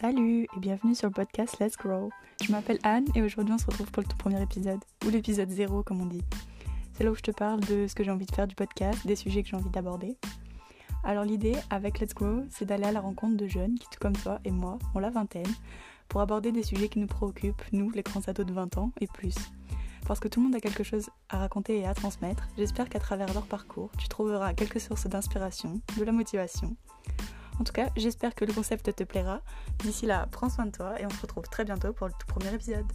Salut et bienvenue sur le podcast Let's Grow. Je m'appelle Anne et aujourd'hui on se retrouve pour le tout premier épisode, ou l'épisode 0 comme on dit. C'est là où je te parle de ce que j'ai envie de faire du podcast, des sujets que j'ai envie d'aborder. Alors l'idée avec Let's Grow, c'est d'aller à la rencontre de jeunes qui, tout comme toi et moi, ont la vingtaine, pour aborder des sujets qui nous préoccupent, nous, les grands ados de 20 ans et plus. Parce que tout le monde a quelque chose à raconter et à transmettre, j'espère qu'à travers leur parcours, tu trouveras quelques sources d'inspiration, de la motivation. En tout cas, j'espère que le concept te plaira. D'ici là, prends soin de toi et on se retrouve très bientôt pour le tout premier épisode.